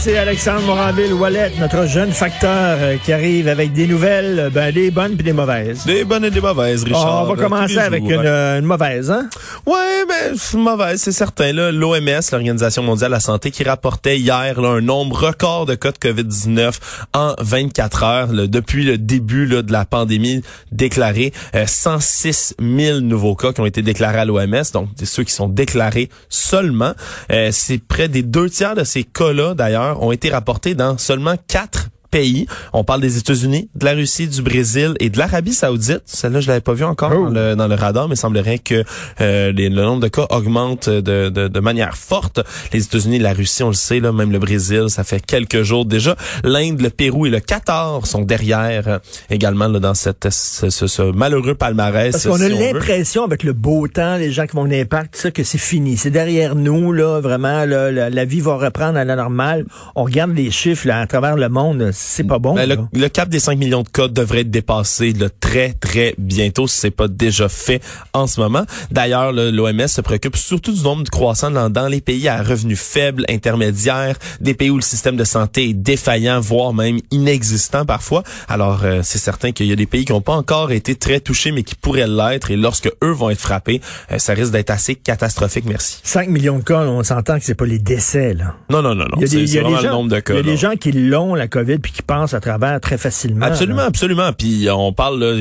C'est Alexandre Moranville-Wallet, notre jeune facteur euh, qui arrive avec des nouvelles, euh, ben, des bonnes puis des mauvaises. Des bonnes et des mauvaises, Richard. on va euh, commencer avec une, euh, une mauvaise, hein? Ouais, ben, mauvaise, c'est certain. L'OMS, l'Organisation mondiale de la santé, qui rapportait hier là, un nombre record de cas de COVID-19 en 24 heures là, depuis le début là, de la pandémie déclarée. Euh, 106 000 nouveaux cas qui ont été déclarés à l'OMS, donc ceux qui sont déclarés seulement. Euh, c'est près des deux tiers de ces cas-là, d'ailleurs, ont été rapportés dans seulement quatre pays. On parle des États-Unis, de la Russie, du Brésil et de l'Arabie Saoudite. Celle-là, je l'avais pas vu encore Oh. dans, le, dans le radar, mais il semblerait que euh, les- le nombre de cas augmente de, de, de manière forte. Les États-Unis, la Russie, on le sait, là, même le Brésil, ça fait quelques jours déjà. L'Inde, le Pérou et le Qatar sont derrière euh, également là, dans cette, ce, ce- ce malheureux palmarès. Parce qu'on si a l'impression, avec le beau temps, les gens qui vont l'impact, ça, que c'est fini. C'est derrière nous, là, vraiment, là, la, la vie va reprendre à la normale. On regarde les chiffres, là, à travers le monde, c'est pas bon. Ben, le, le cap des 5 millions de cas devrait être dépassé là, très, très bientôt, si c'est pas déjà fait en ce moment. D'ailleurs, l'OMS se préoccupe surtout du nombre de croissants dans, dans les pays à revenus faibles, intermédiaires, des pays où le système de santé est défaillant, voire même inexistant parfois. Alors, euh, c'est certain qu'il y a des pays qui n'ont pas encore été très touchés, mais qui pourraient l'être. Et lorsque eux vont être frappés, euh, ça risque d'être assez catastrophique. Merci. 5 millions de cas, on s'entend que c'est pas les décès, là. Non, non, non, non. Il y a des, y a le gens, nombre de cas. il y a des gens qui l'ont, la COVID, qui passent à travers très facilement. Absolument, absolument. Puis euh, on parle là,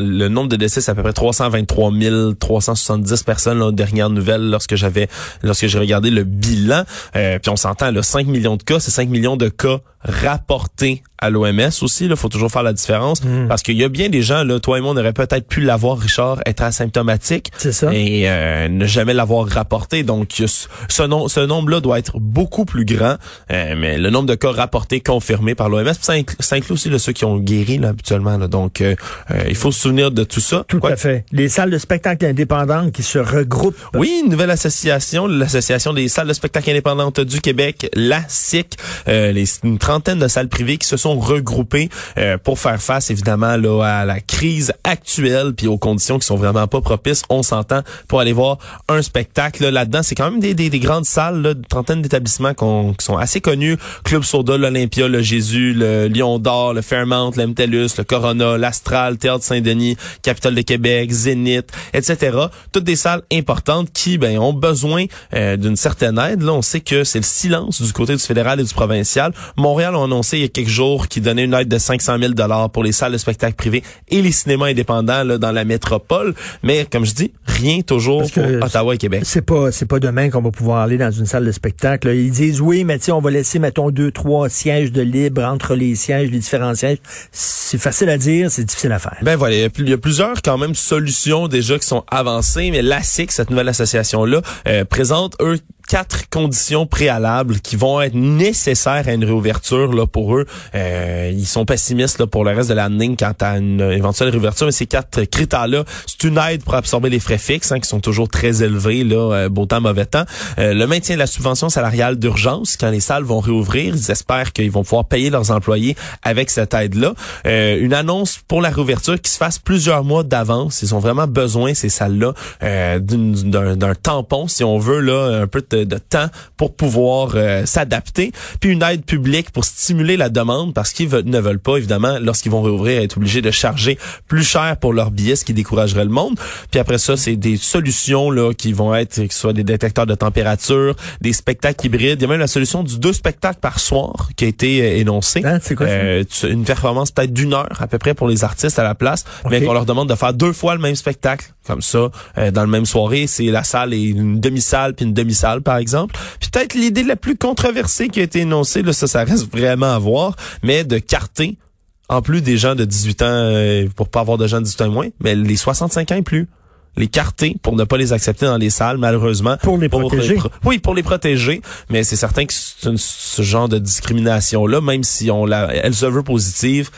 le nombre de décès, c'est à peu près 323 370 personnes là, aux dernières nouvelles lorsque j'avais lorsque j'ai regardé le bilan. Euh, puis on s'entend là, 5 millions de cas, c'est 5 millions de cas rapportés à l'OMS aussi. Il faut toujours faire la différence Hmm. parce qu'il y a bien des gens là, toi et moi, on aurait peut-être pu l'avoir, Richard, être asymptomatique ça. et euh, ne jamais l'avoir rapporté. Donc ce, nom- ce nombre-là doit être beaucoup plus grand. Euh, mais le nombre de cas rapportés confirmés par l'OMS, ça, inclut- ça inclut aussi là, ceux qui ont guéri là, habituellement. là. Donc euh, euh, il faut se souvenir de tout ça. Tout à fait. Les salles de spectacle indépendantes qui se regroupent. Oui, une nouvelle association, l'association des salles de spectacle indépendantes du Québec, la SIC, euh, les, une trentaine de salles privées qui se sont regroupées euh, pour faire face évidemment là à la crise actuelle puis aux conditions qui sont vraiment pas propices. On s'entend pour aller voir un spectacle là, là-dedans. C'est quand même des, des, des grandes salles, là, une trentaine d'établissements qui sont assez connus. Club Soda, l'Olympia, le Jésus, le Lion d'Or, le Fairmount, le MTELUS, le Corona, l'Astral, Théâtre Saint-Denis, Capitole de Québec, Zénith, etc. Toutes des salles importantes qui ben, ont besoin euh, d'une certaine aide. Là, on sait que c'est le silence du côté du fédéral et du provincial. A annoncé il y a quelques jours qu'ils donnaient une aide de 500 000 dollars pour les salles de spectacle privées et les cinémas indépendants là, dans la métropole. Mais comme je dis, rien toujours Parce que pour Ottawa et Québec. C'est pas, c'est pas demain qu'on va pouvoir aller dans une salle de spectacle. là. Ils disent oui, mais tiens, on va laisser, mettons, deux, trois sièges de libre entre les sièges, les différents sièges. C'est facile à dire, c'est difficile à faire. Ben voilà, il y a plusieurs quand même solutions déjà qui sont avancées, mais l'ASIC, cette nouvelle association-là, euh, présente eux quatre conditions préalables qui vont être nécessaires à une réouverture là pour eux. Euh, ils sont pessimistes là, pour le reste de l'année quant à une éventuelle réouverture, mais ces quatre critères-là, c'est une aide pour absorber les frais fixes hein, qui sont toujours très élevés, là, euh, beau temps, mauvais temps. Euh, le maintien de la subvention salariale d'urgence quand les salles vont réouvrir. Ils espèrent qu'ils vont pouvoir payer leurs employés avec cette aide-là. Euh, une annonce pour la réouverture qui se fasse plusieurs mois d'avance. Ils ont vraiment besoin, ces salles-là, euh, d'un tampon, si on veut, là, un peu de, de temps pour pouvoir euh, s'adapter. Puis une aide publique pour stimuler la demande parce qu'ils veulent- ne veulent pas, évidemment, lorsqu'ils vont réouvrir, être obligés de charger plus cher pour leurs billets, ce qui découragerait le monde. Puis après ça, c'est des solutions là qui vont être, que ce soit des détecteurs de température, des spectacles hybrides. Il y a même la solution du deux spectacles par soir qui a été euh, énoncée. C'est quoi ça? Euh, une performance peut-être d'une heure à peu près pour les artistes à la place, mais qu'on leur demande de faire deux fois le même spectacle, comme ça, euh, dans le même soirée. C'est la salle et une demi-salle puis une demi-salle, par exemple. Puis peut-être l'idée la plus controversée qui a été énoncée, là, ça, ça reste vraiment à voir, mais de carter en plus des gens de 18 ans, euh, pour pas avoir de gens de 18 ans moins, mais les 65 ans et plus. L'écarter pour ne pas les accepter dans les salles, malheureusement. Pour les protéger. pro- oui, pour les protéger, mais c'est certain que une- ce genre de discrimination-là, même si on la, elle se veut positive,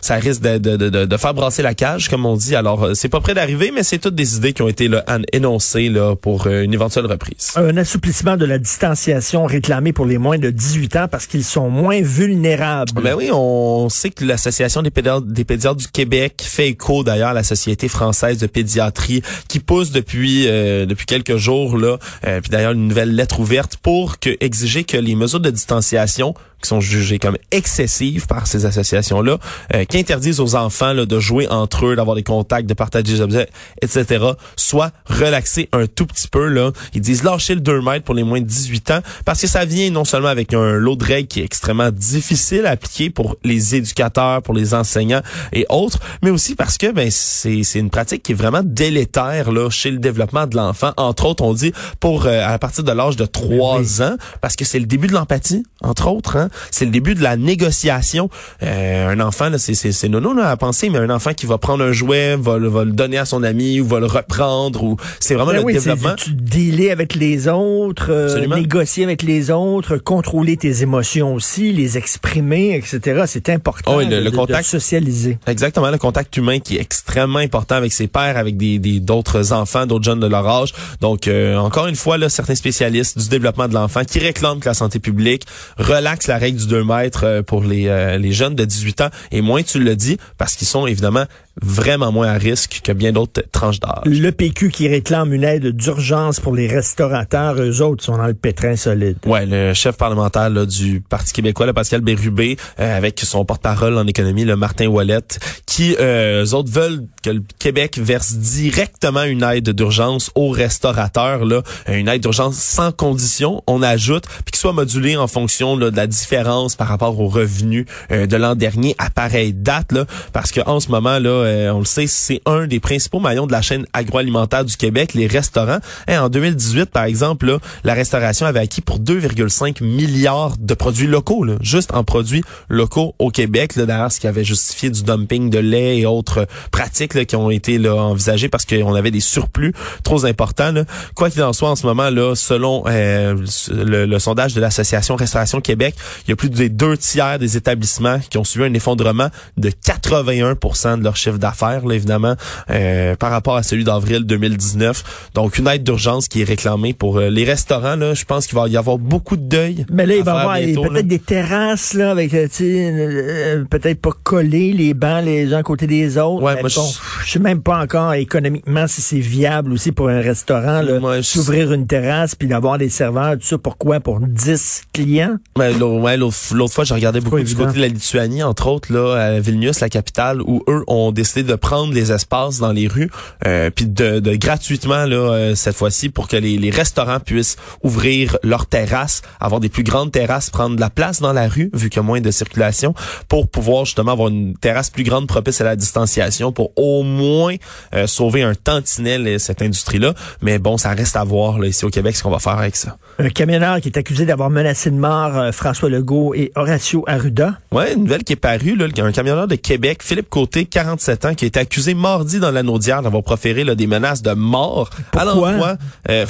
ça risque de, de, de, de- faire brasser la cage, comme on dit. Alors, euh, c'est pas près d'arriver, mais c'est toutes des idées qui ont été là, an- énoncées là, pour euh, une éventuelle reprise. Un assouplissement de la distanciation réclamé pour les moins de 18 ans parce qu'ils sont moins vulnérables. Ben oui, on sait que l'Association des pédiatres, des pédiatres du Québec fait écho d'ailleurs à la Société française de pédiatrie qui pousse depuis euh, depuis quelques jours là, euh, puis d'ailleurs une nouvelle lettre ouverte pour que exiger que les mesures de distanciation qui sont jugées comme excessives par ces associations-là, euh, qui interdisent aux enfants là, de jouer entre eux, d'avoir des contacts, de partager des objets, etc., soient relaxées un tout petit peu. Là. Ils disent lâcher le 2 mètres pour les moins de 18 ans parce que ça vient non seulement avec un lot de règles qui est extrêmement difficile à appliquer pour les éducateurs, pour les enseignants et autres, mais aussi parce que ben c'est c'est une pratique qui est vraiment délétère là chez le développement de l'enfant. Entre autres, on dit pour euh, à partir de l'âge de 3 ans parce que c'est le début de l'empathie, entre autres. Hein? C'est le début de la négociation. Euh, un enfant, c'est nono là, à penser, mais un enfant qui va prendre un jouet, va, le- va le donner à son ami ou va le reprendre ou c'est vraiment Ben le oui, développement. tu dealer avec les autres, euh, négocier avec les autres, contrôler tes émotions aussi, les exprimer, etc. C'est important Oh oui, le- de, le de- contact- de socialiser. Exactement, le contact humain qui est extrêmement important avec ses pairs, avec des des- d'autres enfants, d'autres jeunes de leur âge. Donc, euh, encore une fois, là, certains spécialistes du développement de l'enfant qui réclament que la santé publique relaxe la du 2 mètres euh, pour les, euh, les jeunes de 18 ans. Et moins, tu le dis, parce qu'ils sont évidemment vraiment moins à risque que bien d'autres tranches d'âge. Le PQ qui réclame une aide d'urgence pour les restaurateurs, eux autres sont dans le pétrin solide. Ouais, le chef parlementaire là, du Parti québécois, le Pascal Bérubé, euh, avec son porte-parole en économie, le Martin Ouellette, qui, euh, eux autres, veulent que le Québec verse directement une aide d'urgence aux restaurateurs, là, Euh, une aide d'urgence sans condition, on ajoute, puis qui soit modulée en fonction là, de la différence par rapport aux revenus euh, de l'an dernier à pareille date, là, parce que en ce moment, là, euh, on le sait, c'est un des principaux maillons de la chaîne agroalimentaire du Québec, les restaurants. Hein, en 2018, par exemple, là, la restauration avait acquis pour 2,5 milliards de produits locaux, là, juste en produits locaux au Québec. D'ailleurs, ce qui avait justifié du dumping de lait et autres pratiques là, qui ont été là, envisagées parce qu'on avait des surplus trop importants. Là. Quoi qu'il en soit, en ce moment, selon euh, le, le sondage de l'Association Restauration Québec, il y a plus des deux tiers des établissements qui ont subi un effondrement de 81% de leur chiffre d'affaires, là, évidemment, euh, par rapport à celui d'avril 2019. Donc, une aide d'urgence qui est réclamée pour euh, les restaurants. Là, je pense qu'il va y avoir beaucoup de deuil. Mais là, il va y avoir peut-être des terrasses, là, avec, euh, euh, peut-être pas coller les bancs les uns à côté des autres. Ouais, Mais moi, bon, je- je sais même pas encore économiquement si c'est viable aussi pour un restaurant, là, s'ouvrir une terrasse puis d'avoir des serveurs, tout ça. Pourquoi? Pour 10 clients? L'au- ouais, l'autre fois, je regardais beaucoup du évident. côté de la Lituanie, entre autres, là, à Vilnius, la capitale, où eux ont décidé de prendre les espaces dans les rues, euh, puis de, de gratuitement, là, euh, cette fois-ci, pour que les, les restaurants puissent ouvrir leurs terrasses, avoir des plus grandes terrasses, prendre de la place dans la rue, vu qu'il y a moins de circulation, pour pouvoir justement avoir une terrasse plus grande propice à la distanciation, pour au moins euh, sauver un tantinet, cette industrie-là. Mais bon, ça reste à voir, là, ici au Québec, ce qu'on va faire avec ça. Un camionneur qui est accusé d'avoir menacé de mort euh, François Legault et Horacio Arruda. Ouais, une nouvelle qui est parue, là, un camionneur de Québec, Philippe Côté, 47 ans, qui a été accusé mardi dans l'anneau-dière d'avoir proféré là, des menaces de mort à Pourquoi? l'endroit. Euh,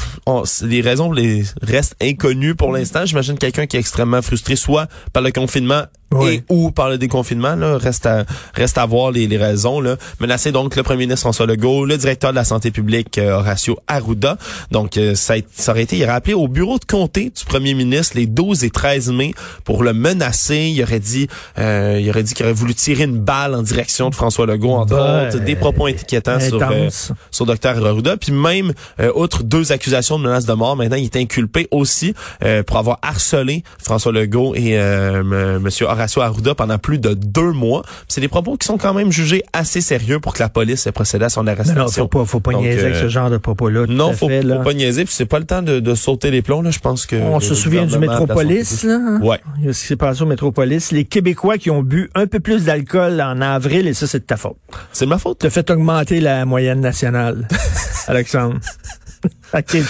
les raisons les, restent inconnues pour l'instant. J'imagine quelqu'un qui est extrêmement frustré, soit par le confinement Oui. et ou par le déconfinement. Là, reste à reste à voir les, les raisons. Là. Menacé donc le premier ministre François Legault, le directeur de la santé publique euh, Horacio Arruda. Donc euh, ça, a, ça aurait été, il aurait appelé au bureau de comté du premier ministre les 12 et 13 mai pour le menacer. Il aurait dit, euh, il aurait dit qu'il aurait voulu tirer une balle en direction de François Legault entre Ben, autres, des propos inquiétants sur euh, intense. sur Dr Arruda. Puis même, euh, outre deux accusations de menace de mort, maintenant il est inculpé aussi euh, pour avoir harcelé François Legault et euh, M- Monsieur Horacio Arruda pendant plus de deux mois. C'est des propos qui sont quand même jugés assez sérieux pour que la police ait procédé à son Non, arrestation. non, faut pas, faut pas Donc, niaiser avec euh, ce genre de propos-là. Non, faut, fait, là. faut pas niaiser. Puis c'est pas le temps de, de sauter les plombs. Là, je pense que. On se souvient du Métropolis, là. hein? Ouais. Il y a Ce qui s'est passé au Métropolis. Les Québécois qui ont bu un peu plus d'alcool en avril, et ça, c'est de ta faute. C'est ma faute. Tu as fait augmenter la moyenne nationale, Alexandre. Avec tes,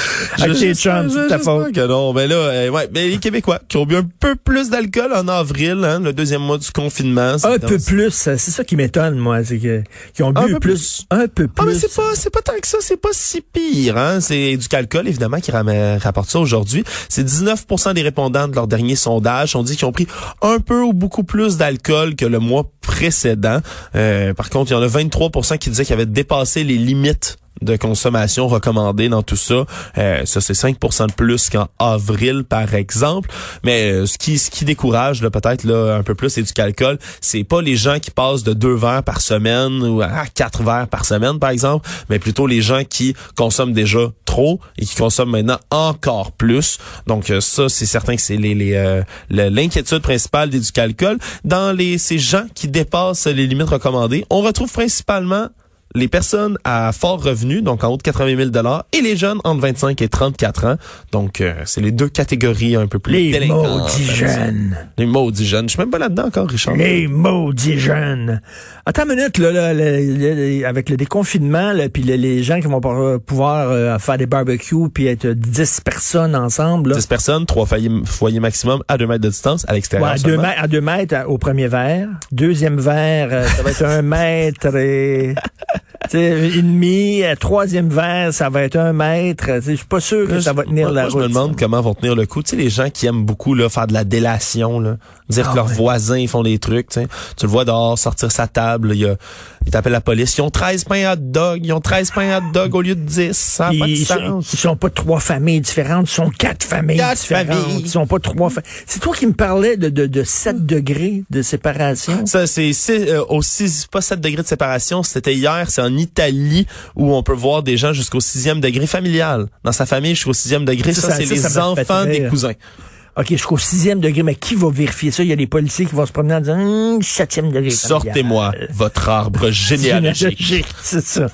avec tes chums, c'est ta J'espère faute. que non. Ben là, euh, ouais, ben les Québécois qui ont bu un peu plus d'alcool en avril, hein, le deuxième mois du confinement. Un peu plus, c'est ça qui m'étonne, moi, c'est que qu'ils ont Un bu peu plus, plus. un peu Ah, mais plus. c'est pas, c'est pas tant que ça, c'est pas si pire, hein. C'est du calcul, évidemment, qui rapporte ça aujourd'hui. C'est 19% des répondants de leur dernier sondage ont dit qu'ils ont pris un peu ou beaucoup plus d'alcool que le mois précédent. Euh, par contre, il y en a 23% qui disaient qu'ils avaient dépassé les limites de consommation recommandées dans tout ça. Euh, ça, c'est 5% de plus qu'en avril, par exemple. Mais euh, ce qui ce qui décourage là peut-être là un peu plus, c'est du calcul. C'est pas les gens qui passent de deux verres par semaine ou à quatre verres par semaine, par exemple, mais plutôt les gens qui consomment déjà trop et qui consomment maintenant encore plus. Donc euh, ça, c'est certain que c'est les, les, euh, l'inquiétude principale des du calcul. Dans les ces gens qui dépassent les limites recommandées, on retrouve principalement les personnes à fort revenu, donc en haut de 80 000 et les jeunes entre 25 et 34 ans. Donc, euh, c'est les deux catégories un peu plus Les maudits jeunes. Les maudits jeunes. Je suis même pas là-dedans encore, Richard. Les maudits jeunes. Attends une minute, là, là, le- avec le déconfinement, là, puis le- les gens qui vont pouvoir euh, faire des barbecues puis être 10 personnes ensemble. Là. 10 personnes, trois foyers, maximum à 2 mètres de distance à l'extérieur. Ouais, à, deux à deux mètres à- au premier verre. Deuxième verre, euh, ça va être un mètre et, et demi. Euh, Troisième verre, ça va être un mètre. Je suis pas sûr que ça va tenir moi, la moi, route. Je me demande comment vont tenir le coup. Tu sais, les gens qui aiment beaucoup là, faire de la délation, là, dire Ah que leurs ouais. voisins ils font des trucs. Tu sais. Tu le vois dehors sortir sa table. Il y a, il t'appelle la police. Ils ont 13 pains hot dog. Ils ont 13 pains hot dog au lieu de 10. Ça n'a pas de Ils, sont, sens. ils sont pas trois familles différentes, ils sont quatre familles Quatre différentes. familles. Ils sont pas trois fa- C'est toi qui me parlais de, de, de 7 degrés de séparation. Ça, c'est euh, au six- pas 7 degrés de séparation. C'était hier. C'est en Italie où on peut voir des gens jusqu'au sixième degré familial. Dans sa famille, jusqu'au sixième degré. Ça, c'est les ça enfants des cousins. OK, jusqu'au sixième degré, mais qui va vérifier ça? Il y a des policiers qui vont se promener en disant hum, septième degré. Sortez-moi votre arbre généalogique. Généalogique, c'est ça.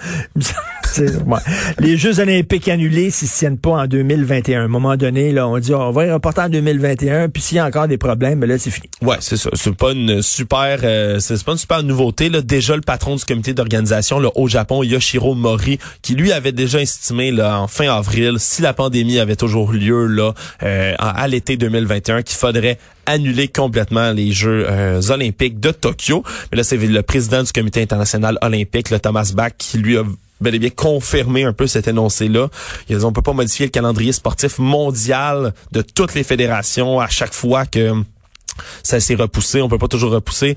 Les Jeux olympiques annulés s'ils se tiennent pas en 2021. À un moment donné, là, on dit on va y reporter en 2021, puis s'il y a encore des problèmes, ben là, c'est fini. Ouais, c'est ça. C'est pas une super, euh, c'est pas une super nouveauté. Là. Déjà, le patron du comité d'organisation au Japon, Yoshiro Mori, qui lui avait déjà estimé là, en fin avril, si la pandémie avait toujours lieu là, euh, à, à l'été 2021, qu'il faudrait annuler complètement les Jeux euh, olympiques de Tokyo. Mais là, c'est le président du comité international olympique, le Thomas Bach, qui lui a bel et bien confirmé un peu cet énoncé-là. Il a dit, on peut pas modifier le calendrier sportif mondial de toutes les fédérations à chaque fois que ça s'est repoussé, on peut pas toujours repousser.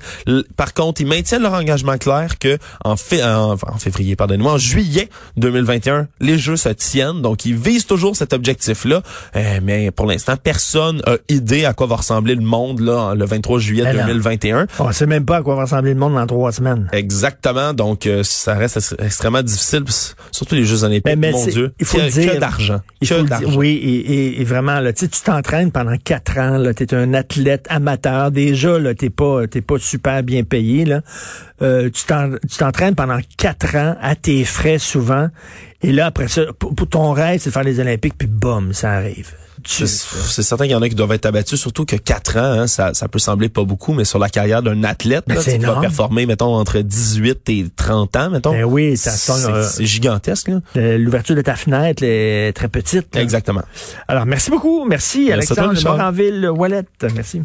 Par contre, ils maintiennent leur engagement clair que en, en, en février, pardonnez-moi, en juillet 2021, les jeux se tiennent. Donc, ils visent toujours cet objectif-là. Euh, mais pour l'instant, personne a idée à quoi va ressembler le monde là le 23 juillet Ben non. 2021. On sait même pas à quoi va ressembler le monde dans trois semaines. Exactement. Donc, euh, ça reste ex- extrêmement difficile, surtout les Jeux olympiques. Ben, mais mon Dieu, il faut que, dire. que d'argent. Il Que faut le dire, d'argent. oui, et, et- et vraiment, là, tu tu t'entraînes pendant quatre ans, là, t'es un athlète amateur. Déjà, là, t'es pas, t'es pas super bien payé, là. Euh, tu t'en- tu t'entraînes pendant quatre ans à tes frais souvent. Et là, après ça, pour, pour ton rêve, c'est de faire les Olympiques, puis boum, ça arrive. C'est certain qu'il y en a qui doivent être abattus, surtout que 4 ans, hein, ça, ça peut sembler pas beaucoup, mais sur la carrière d'un athlète, Ben, là, tu sais, qui va énorme. performer, mettons, entre 18 et 30 ans, mettons. Ben oui, ça c'est sonne, euh, c'est gigantesque, là. L'ouverture de ta fenêtre est très petite. là. Exactement. Alors, merci beaucoup. Merci, Merci Alexandre. Moranville-Wallet. Merci.